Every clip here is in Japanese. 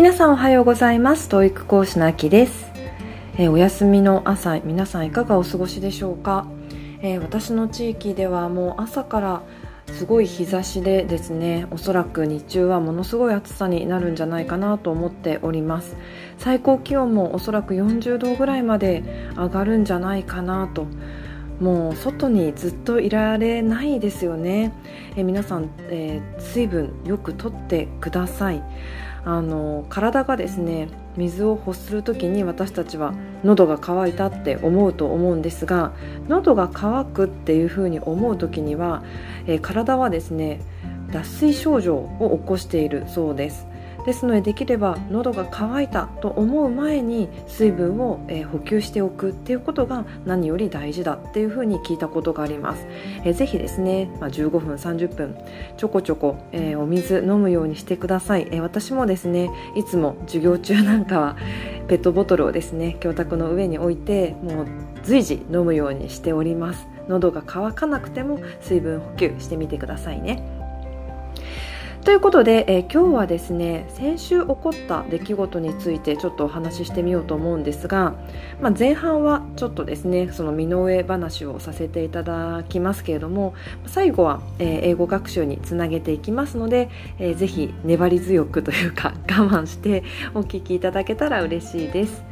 皆さんおはようございます。教育講師のあきです、えー、お休みの朝皆さんいかがお過ごしでしょうか、えー、私の地域ではもう朝からすごい日差しでですねおそらく日中はものすごい暑さになるんじゃないかなと思っております。最高気温もおそらく40度ぐらいまで上がるんじゃないかなと。もう外にずっといられないですよね。え皆さん、えー、水分よくとってください。あの体がですね水を欲する時に私たちは喉が渇いたって思うと思うんですが喉が渇くっていうふうに思う時には、えー、体はですね脱水症状を起こしているそうです。ですのでできれば喉が渇いたと思う前に水分を、え、補給しておくっていうことが何より大事だっていうふうに聞いたことがあります、えー、ぜひですね、まあ、15分30分ちょこちょこ、えー、お水飲むようにしてください、え、私もですねいつも授業中なんかはペットボトルをですね教卓の上に置いてもう随時飲むようにしております。喉が渇かなくても水分補給してみてくださいね。ということで、えー、今日はですね先週起こった出来事についてちょっとお話ししてみようと思うんですが、まあ、前半はちょっとですねその身の上話をさせていただきますけれども最後は、えー、英語学習につなげていきますので、えー、ぜひ粘り強くというか我慢してお聞きいただけたら嬉しいです。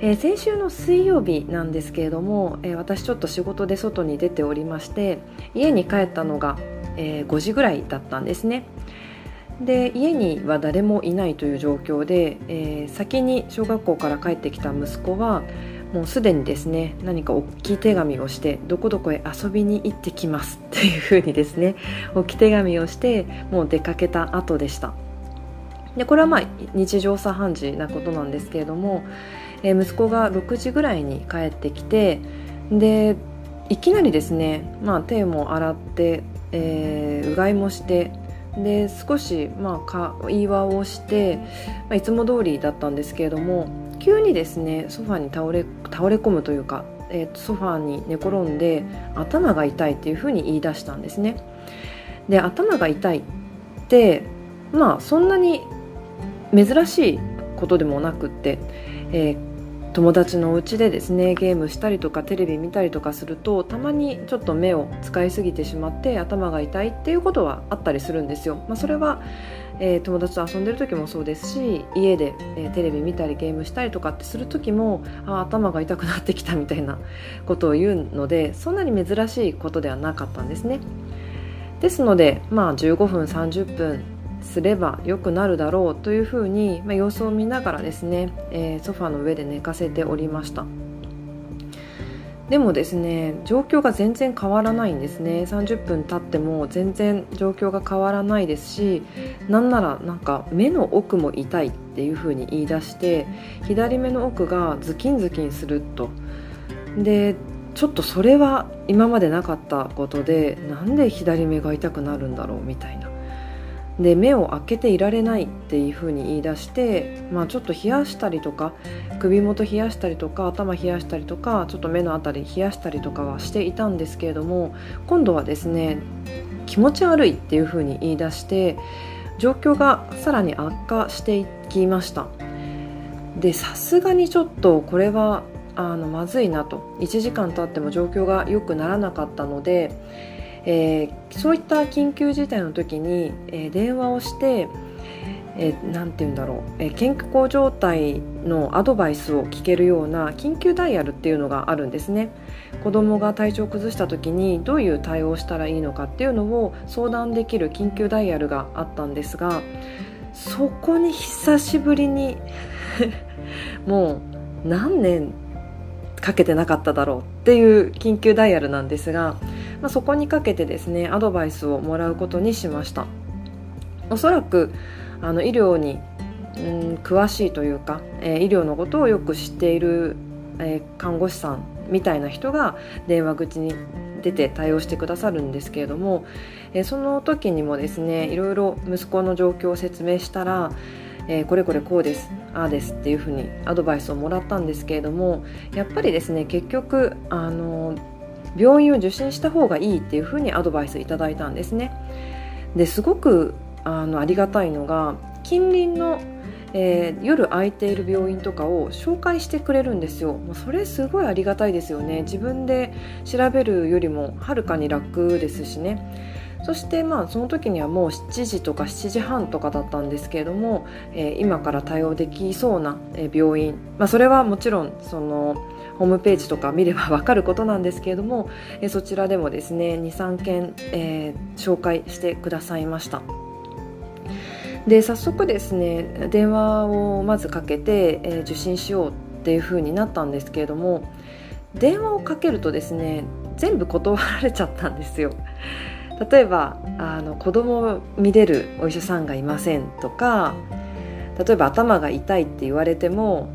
えー、先週の水曜日なんですけれども、えー、私ちょっと仕事で外に出ておりまして家に帰ったのがえー、5時ぐらいだったんですね。で家には誰もいないという状況で、えー、先に小学校から帰ってきた息子はもうすでにですね何か大きい手紙をしてどこどこへ遊びに行ってきますっていうふうにですね 大きい手紙をしてもう出かけた後でした。でこれはまあ日常茶飯事なことなんですけれども、えー、息子が6時ぐらいに帰ってきてでいきなりですね、まあ、手も洗ってえー、うがいもしてで少し、まあ、会話をして、まあ、いつも通りだったんですけれども急にですねソファに倒れ倒れ込むというか、えー、ソファに寝転んで頭が痛いっていうふうに言い出したんですね。で頭が痛いってまあそんなに珍しいことでもなくって、えー、友達のお家でですねゲームしたりとかテレビ見たりとかするとたまにちょっと目を使いすぎてしまって頭が痛いっていうことはあったりするんですよ、まあ、それは、えー、友達と遊んでる時もそうですし家で、えー、テレビ見たりゲームしたりとかってする時もあ頭が痛くなってきたみたいなことを言うのでそんなに珍しいことではなかったんですね。ですのでまあ15分30分すれば良くなるだろうというふうに、まあ、様子を見ながらですね、えー、ソファーの上で寝かせておりました。でもですね状況が全然変わらないんですね。30分経っても全然状況が変わらないですしなんならなんか目の奥も痛いっていうふうに言い出して左目の奥がズキンズキンすると。でちょっとそれは今までなかったことでなんで左目が痛くなるんだろうみたいな。で目を開けていられないっていうふうに言い出して、まあ、ちょっと冷やしたりとか首元冷やしたりとか頭冷やしたりとかちょっと目の辺り冷やしたりとかはしていたんですけれども今度はですね気持ち悪いっていうふうに言い出して状況がさらに悪化していきました。でさすがにちょっとこれはあのまずいなと。1時間経っても状況が良くならなかったのでえー、そういった緊急事態の時に、えー、電話をして、えー、て言うんだろう、えー、健康状態のアドバイスを聞けるような緊急ダイヤルっていうのがあるんですね。子供が体調を崩した時にどういう対応をしたらいいのかっていうのを相談できる緊急ダイヤルがあったんですがそこに久しぶりに もう何年かけてなかっただろうっていう緊急ダイヤルなんですがまあ、そこにかけてですねアドバイスをもらうことにしました。おそらくあの医療に、うん、詳しいというか、えー、医療のことをよく知っている、えー、看護師さんみたいな人が電話口に出て対応してくださるんですけれども、えー、その時にもですねいろいろ息子の状況を説明したらえー、これこれこうですああですっていうふうにアドバイスをもらったんですけれどもやっぱりですね結局あの病院を受診した方がいいっていうふうにアドバイスいただいたんですね。ですごくあのありがたいのが近隣の、えー、夜空いている病院とかを紹介してくれるんですよ。もうそれすごいありがたいですよね。自分で調べるよりもはるかに楽ですしね。そしてまあその時にはもう7時とか7時半とかだったんですけれども、えー、今から対応できそうな病院、まあ、それはもちろんそのホームページとか見れば分かることなんですけれども、え、そちらでもですね23件、えー、紹介してくださいました。で早速ですね電話をまずかけて、えー、受診しようっていうふうになったんですけれども電話をかけるとですね全部断られちゃったんですよ。例えばあの子供を見れるお医者さんがいませんとか例えば頭が痛いって言われても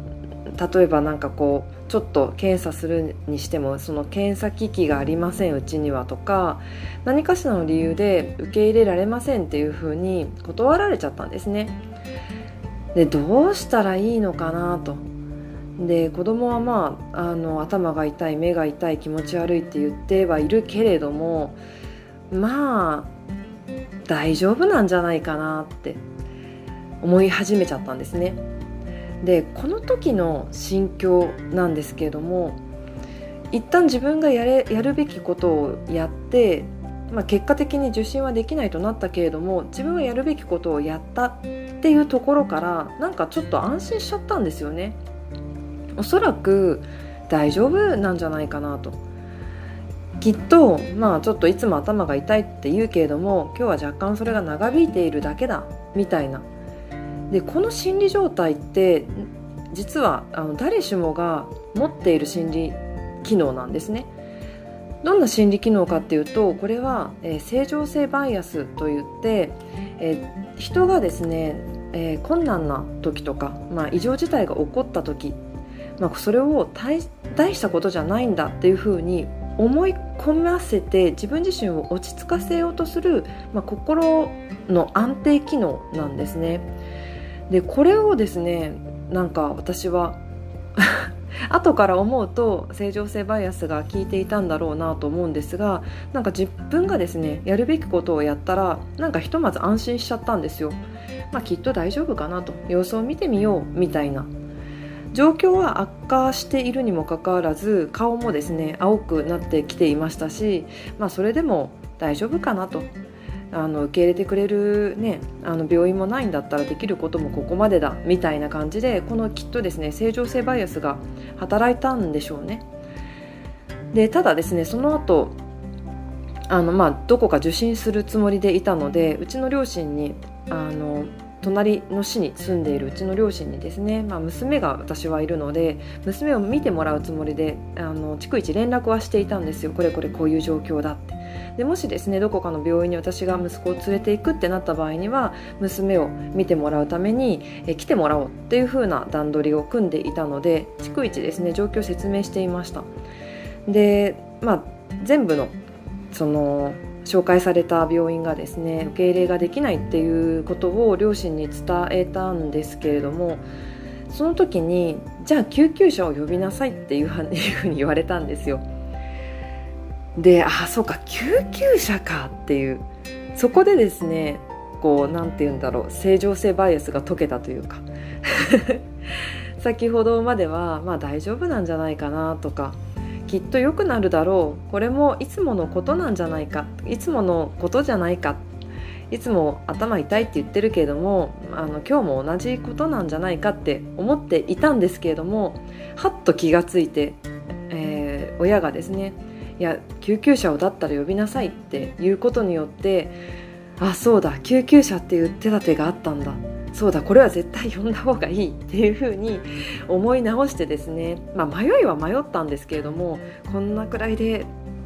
例えば何かこうちょっと検査するにしてもその検査機器がありませんうちにはとか何かしらの理由で受け入れられませんっていうふうに断られちゃったんですね。でどうしたらいいのかなと。で子供はまああの頭が痛い目が痛い気持ち悪いって言ってはいるけれどもまあ大丈夫なんじゃないかなって思い始めちゃったんですね。でこの時の心境なんですけれども一旦自分がやれやるべきことをやって、まあ、結果的に受診はできないとなったけれども自分はやるべきことをやったっていうところからなんかちょっと安心しちゃったんですよね。おそらく大丈夫なんじゃないかなと。きっとまあちょっといつも頭が痛いって言うけれども今日は若干それが長引いているだけだみたいな。でこの心理状態って実はあの誰しもが持っている心理機能なんですね。どんな心理機能かっていうとこれは、えー、正常性バイアスといって、えー、人がですね、えー、困難な時とか、まあ、異常事態が起こった時、まあ、それを大したことじゃないんだっていうふうに思い込ませて自分自身を落ち着かせようとする、まあ、心の安定機能なんですね。でこれをですねなんか私は 後から思うと正常性バイアスが効いていたんだろうなと思うんですがなんか自分がですねやるべきことをやったらなんかひとまず安心しちゃったんですよ、まあ、きっと大丈夫かなと。様子を見てみようみたいな。状況は悪化しているにもかかわらず顔もですね青くなってきていましたし、まあ、それでも大丈夫かなと。あの受け入れてくれる、ね、あの病院もないんだったらできることもここまでだみたいな感じでこのきっとですね正常性バイアスが働いたんでしょうね。でただですねその後あのまあどこか受診するつもりでいたのでうちの両親にあの隣の市に住んでいるうちの両親にですね、まあ、娘が私はいるので娘を見てもらうつもりであの逐一連絡はしていたんですよ。これこれこういう状況だって。でもしですねどこかの病院に私が息子を連れていくってなった場合には娘を見てもらうためにえ来てもらおうっていう風な段取りを組んでいたので逐一ですね状況を説明していました。でまあ全部のその紹介された病院がですね受け入れができないっていうことを両親に伝えたんですけれどもその時にじゃあ救急車を呼びなさいっていうふうに言われたんですよ。でああそうか救急車かっていう。そこでですねこう何て言うんだろう正常性バイアスが解けたというか。先ほどまではまあ大丈夫なんじゃないかなとかきっと良くなるだろう。これもいつものことなんじゃないか。いつものことじゃないか。いつも頭痛いって言ってるけれどもあの今日も同じことなんじゃないかって思っていたんですけれどもはっと気がついて、えー、親がですねいや救急車をだったら呼びなさいっていうことによってあそうだ救急車っていう手立てがあったんだ。そうだこれは絶対呼んだ方がいいっていうふうに思い直してですね、まあ、迷いは迷ったんですけれどもこんなくらいで、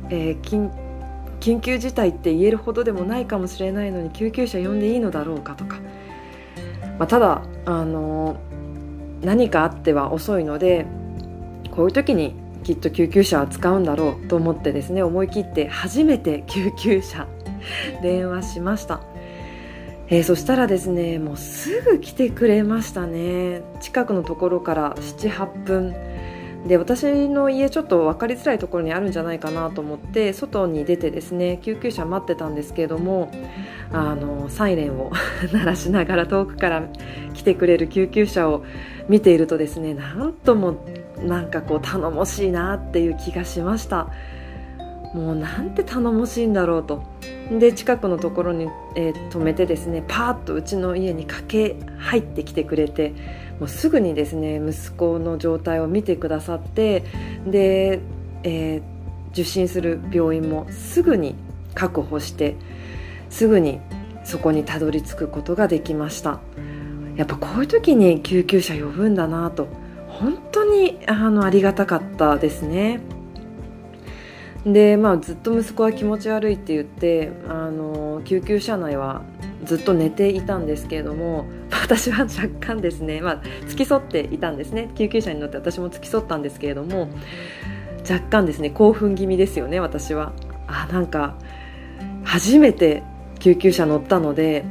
えー、緊緊急事態って言えるほどでもないかもしれないのに救急車呼んでいいのだろうかとか、まあ、ただ、あのー、何かあっては遅いのでこういう時にきっと救急車は使うんだろうと思ってですね思い切って初めて救急車電話しました。えー、そしたらですねもうすぐ来てくれましたね。近くのところから78分。で私の家ちょっと分かりづらいところにあるんじゃないかなと思って外に出てですね救急車待ってたんですけれどもあのサイレンを 鳴らしながら遠くから来てくれる救急車を見ているとですねなんともなんかこう頼もしいなっていう気がしました。もうなんて頼もしいんだろうと。で近くのところに、えー、止めてですねパーッとうちの家に駆け入ってきてくれてもうすぐにですね息子の状態を見てくださってで、えー、受診する病院もすぐに確保してすぐにそこにたどり着くことができました。やっぱこういう時に救急車呼ぶんだなと本当にあのありがたかったですね。で、まあ、ずっと息子は気持ち悪いって言ってあの救急車内はずっと寝ていたんですけれども 私は若干ですね、まあ、付き添っていたんですね。救急車に乗って私も付き添ったんですけれども若干ですね興奮気味ですよね私は。あなんか初めて救急車乗ったので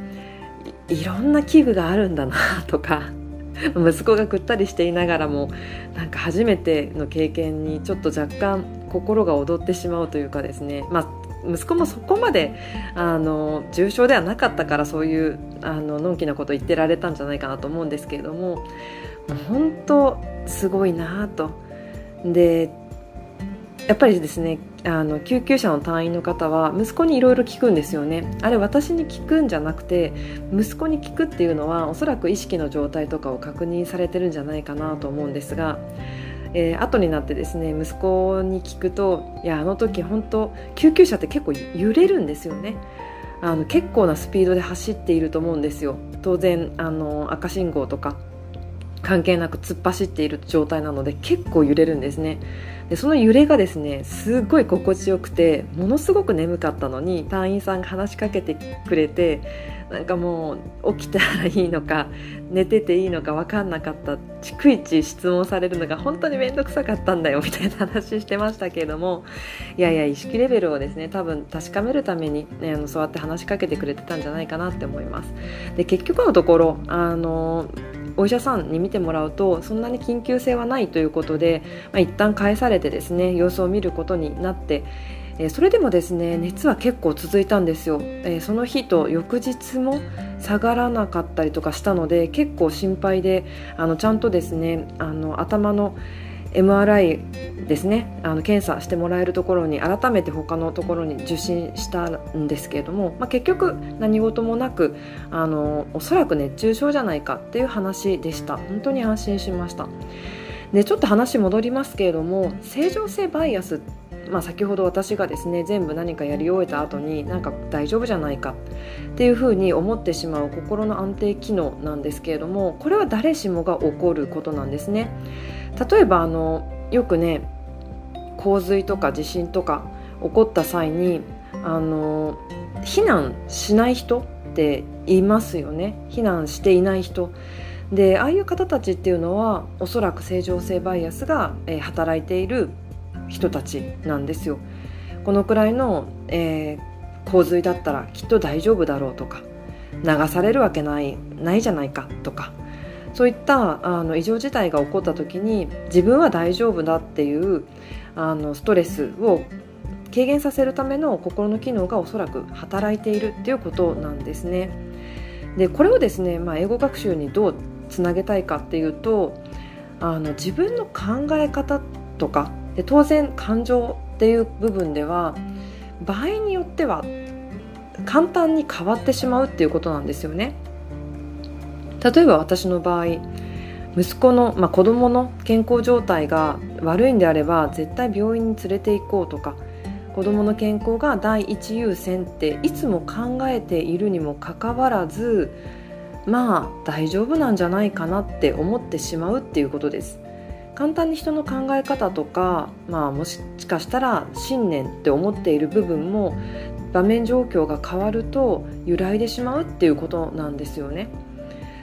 いろんな器具があるんだなとか 息子がぐったりしていながらもなんか初めての経験にちょっと若干心が躍ってしまうというかですね、まあ、息子もそこまであの重症ではなかったからそういうあののんきなこと言ってられたんじゃないかなと思うんですけれども本当すごいなと。でやっぱりですねあの救急車の隊員の方は息子にいろいろ聞くんですよねあれ私に聞くんじゃなくて息子に聞くっていうのはおそらく意識の状態とかを確認されてるんじゃないかなと思うんですが、えー、後になってですね息子に聞くといやあの時本当救急車って結構揺れるんですよね。あの結構なスピードで走っていると思うんですよ。当然あの赤信号とか。関係なく突っ走っている状態なので結構揺れるんですね。でその揺れがですねすごい心地よくてものすごく眠かったのに隊員さんが話しかけてくれてなんかもう起きたらいいのか寝てていいのか分かんなかった逐一質問されるのが本当に面倒くさかったんだよみたいな話してましたけれどもいやいや意識レベルをですね多分確かめるために、ね、あのそうやって話しかけてくれてたんじゃないかなって思います。で結局のところあのお医者さんに見てもらうとそんなに緊急性はないということで、まあ、一旦返されてですね様子を見ることになってえそれでもですね熱は結構続いたんですよ、えその日と翌日も下がらなかったりとかしたので結構心配であのちゃんとですねあの頭の MRI ですね。あの検査してもらえるところに改めて他のところに受診したんですけれども、まあ、結局何事もなくあのおそらく熱中症じゃないかっていう話でした。本当に安心しました。でちょっと話戻りますけれども正常性バイアスまあ、先ほど私がですね全部何かやり終えた後になんか大丈夫じゃないかっていうふうに思ってしまう心の安定機能なんですけれどもこれは誰しもが起こることなんですね。例えばあのよくね洪水とか地震とか起こった際にあの避難しない人っていますよね。避難していない人。でああいう方たちっていうのはおそらく正常性バイアスが、えー、働いている人たちなんですよ。このくらいの、えー、洪水だったらきっと大丈夫だろうとか流されるわけないないじゃないかとかそういったあの異常事態が起こった時に自分は大丈夫だっていうあのストレスを軽減させるための心の機能がおそらく働いているっていうことなんですね。でこれをですね、まあ、英語学習にどうつなげたいかっていうとあの自分の考え方とかで当然感情っていう部分では場合によっては簡単に変わってしまうっていうことなんですよね。例えば私の場合息子の、まあ、子供の健康状態が悪いんであれば絶対病院に連れて行こうとか子供の健康が第一優先っていつも考えているにもかかわらずまあ大丈夫なんじゃないかなって思ってしまうっていうことです。簡単に人の考え方とか、まあ、もしかしたら信念って思っている部分も場面状況が変わると揺らいでしまうっていうことなんですよね。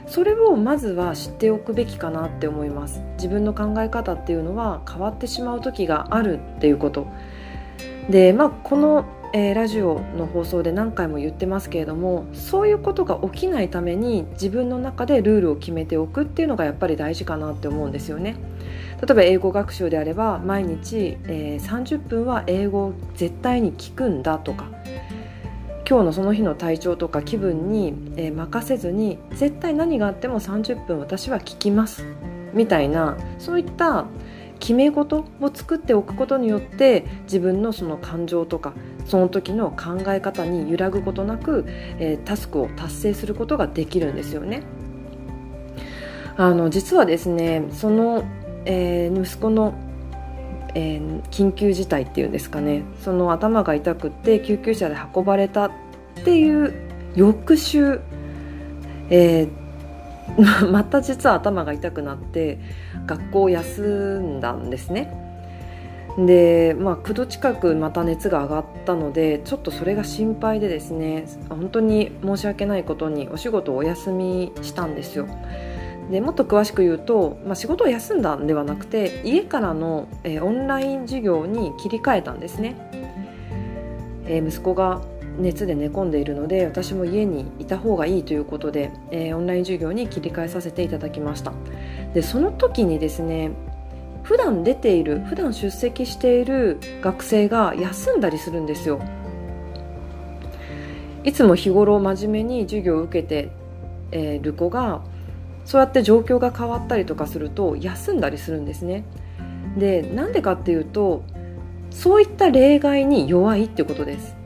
それをまずは知っておくべきかなって思います自分の考え方っていうのは変わってしまう時があるっていうことでまあこのえー、ラジオの放送で何回も言ってますけれどもそういうことが起きないために自分の中でルールを決めておくっていうのがやっぱり大事かなって思うんですよね。例えば英語学習であれば毎日、えー、30分は英語を絶対に聞くんだとか今日のその日の体調とか気分に、えー、任せずに絶対何があっても30分私は聞きますみたいなそういった決め事を作っておくことによって自分のその感情とかその時の考え方に揺らぐことなく、えー、タスクを達成することができるんですよね。あの実はですねそのえー、息子の、えー、緊急事態っていうんですかねその頭が痛くって救急車で運ばれたっていう翌週、えー、また実は頭が痛くなって学校を休んだんですね。で、まあ、9度近くまた熱が上がったのでちょっとそれが心配でですね本当に申し訳ないことにお仕事をお休みしたんですよ。でもっと詳しく言うと、まあ、仕事を休んだんではなくて家からの、えー、オンライン授業に切り替えたんですね、えー、息子が熱で寝込んでいるので私も家にいた方がいいということで、えー、オンライン授業に切り替えさせていただきました。でその時にですね普段出ている普段出席している学生が休んだりするんですよ。いつも日頃真面目に授業を受けている子がそうやって状況が変わったりとかすると休んだりするんですね。でなんでかっていうとそういった例外に弱いってことです。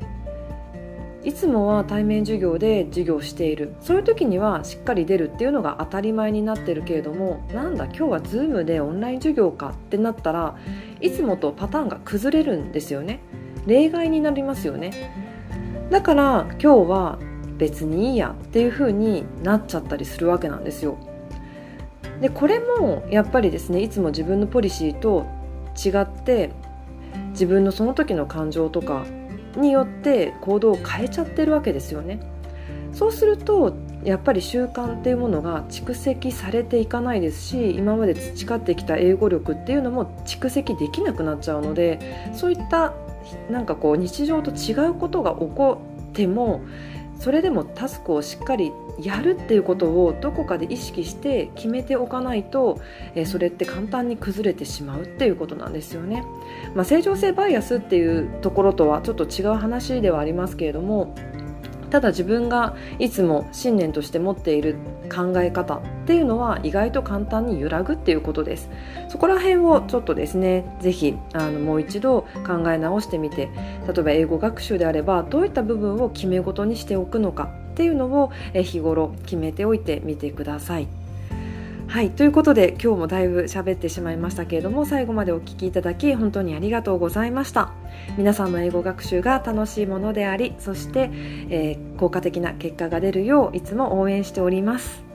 いつもは対面授業で授業している。そういう時にはしっかり出るっていうのが当たり前になってるけれどもなんだ今日は Zoom でオンライン授業かってなったらいつもとパターンが崩れるんですよね。例外になりますよね。だから今日は別にいいやっていう風になっちゃったりするわけなんですよ。でこれもやっぱりですねいつも自分のポリシーと違って自分のその時の感情とかによって行動を変えちゃってるわけですよね。そうするとやっぱり習慣っていうものが蓄積されていかないですし今まで培ってきた英語力っていうのも蓄積できなくなっちゃうのでそういったなんかこう日常と違うことが起こってもそれでもタスクをしっかりやるっていうことをどこかで意識して決めておかないと、え、それって簡単に崩れてしまうっていうことなんですよね。まあ、正常性バイアスっていうところとはちょっと違う話ではありますけれどもただ自分がいつも信念として持っている考え方っていうのは意外と簡単に揺らぐっていうことです。そこら辺をちょっとですね是非もう一度考え直してみて例えば英語学習であればどういった部分を決め事にしておくのかっていうのを日頃決めておいてみてください。はいということで今日もだいぶ喋ってしまいましたけれども最後までお聴きいただき本当にありがとうございました。皆さんの英語学習が楽しいものでありそして、えー、効果的な結果が出るよういつも応援しております。